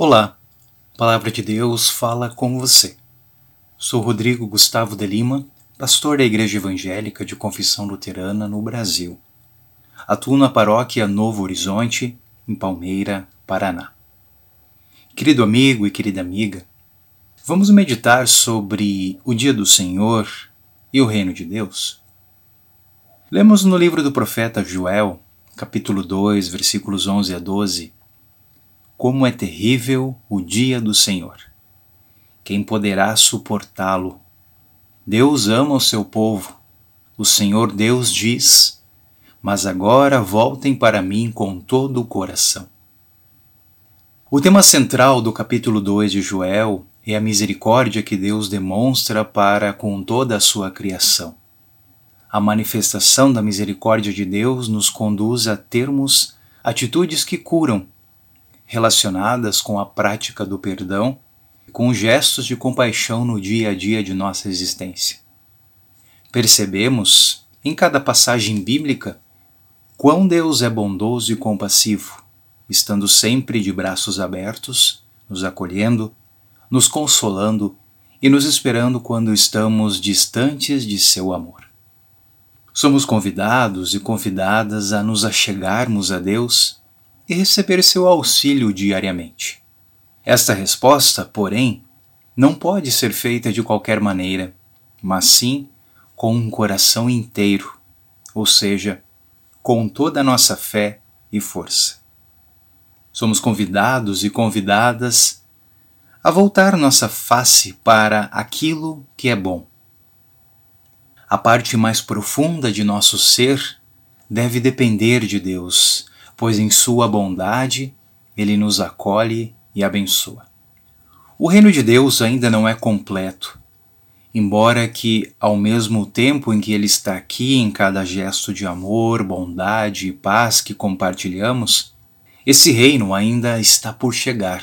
Olá, Palavra de Deus fala com você. Sou Rodrigo Gustavo de Lima, pastor da Igreja Evangélica de Confissão Luterana no Brasil. Atuo na paróquia Novo Horizonte, em Palmeira, Paraná. Querido amigo e querida amiga, vamos meditar sobre o Dia do Senhor e o Reino de Deus? Lemos no livro do profeta Joel, capítulo 2, versículos 11 a 12 como é terrível o dia do Senhor! Quem poderá suportá-lo? Deus ama o seu povo. O Senhor Deus diz: Mas agora voltem para mim com todo o coração. O tema central do capítulo 2 de Joel é a misericórdia que Deus demonstra para com toda a sua criação. A manifestação da misericórdia de Deus nos conduz a termos atitudes que curam relacionadas com a prática do perdão, com gestos de compaixão no dia a dia de nossa existência. Percebemos, em cada passagem bíblica, quão Deus é bondoso e compassivo, estando sempre de braços abertos, nos acolhendo, nos consolando e nos esperando quando estamos distantes de seu amor. Somos convidados e convidadas a nos achegarmos a Deus e receber seu auxílio diariamente. Esta resposta, porém, não pode ser feita de qualquer maneira, mas sim com um coração inteiro, ou seja, com toda a nossa fé e força. Somos convidados e convidadas a voltar nossa face para aquilo que é bom. A parte mais profunda de nosso ser deve depender de Deus pois em Sua bondade Ele nos acolhe e abençoa. O reino de Deus ainda não é completo, embora que, ao mesmo tempo em que Ele está aqui em cada gesto de amor, bondade e paz que compartilhamos, esse reino ainda está por chegar,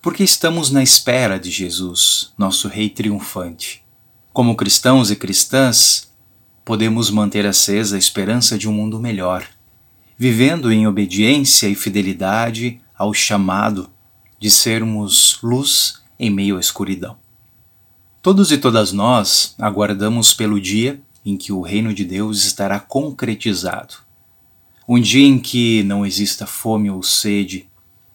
porque estamos na espera de Jesus, nosso Rei triunfante. Como cristãos e cristãs, podemos manter acesa a esperança de um mundo melhor vivendo em obediência e fidelidade ao chamado de sermos luz em meio à escuridão. Todos e todas nós aguardamos pelo dia em que o reino de Deus estará concretizado. Um dia em que não exista fome ou sede,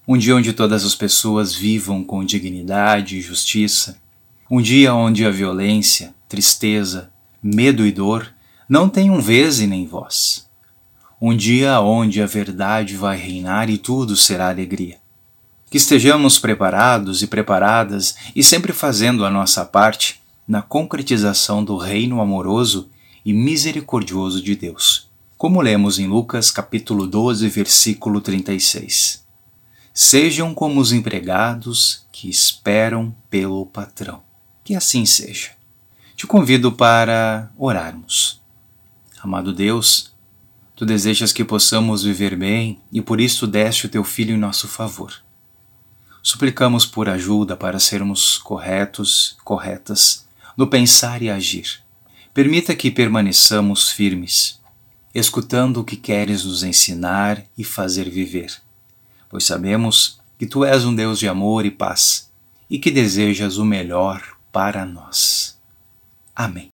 um dia onde todas as pessoas vivam com dignidade e justiça, um dia onde a violência, tristeza, medo e dor não tenham vez e nem voz um dia onde a verdade vai reinar e tudo será alegria. Que estejamos preparados e preparadas e sempre fazendo a nossa parte na concretização do reino amoroso e misericordioso de Deus. Como lemos em Lucas capítulo 12, versículo 36. Sejam como os empregados que esperam pelo patrão. Que assim seja. Te convido para orarmos. Amado Deus, Tu desejas que possamos viver bem e por isso deste o teu Filho em nosso favor. Suplicamos por ajuda para sermos corretos, corretas, no pensar e agir. Permita que permaneçamos firmes, escutando o que queres nos ensinar e fazer viver, pois sabemos que Tu és um Deus de amor e paz e que desejas o melhor para nós. Amém.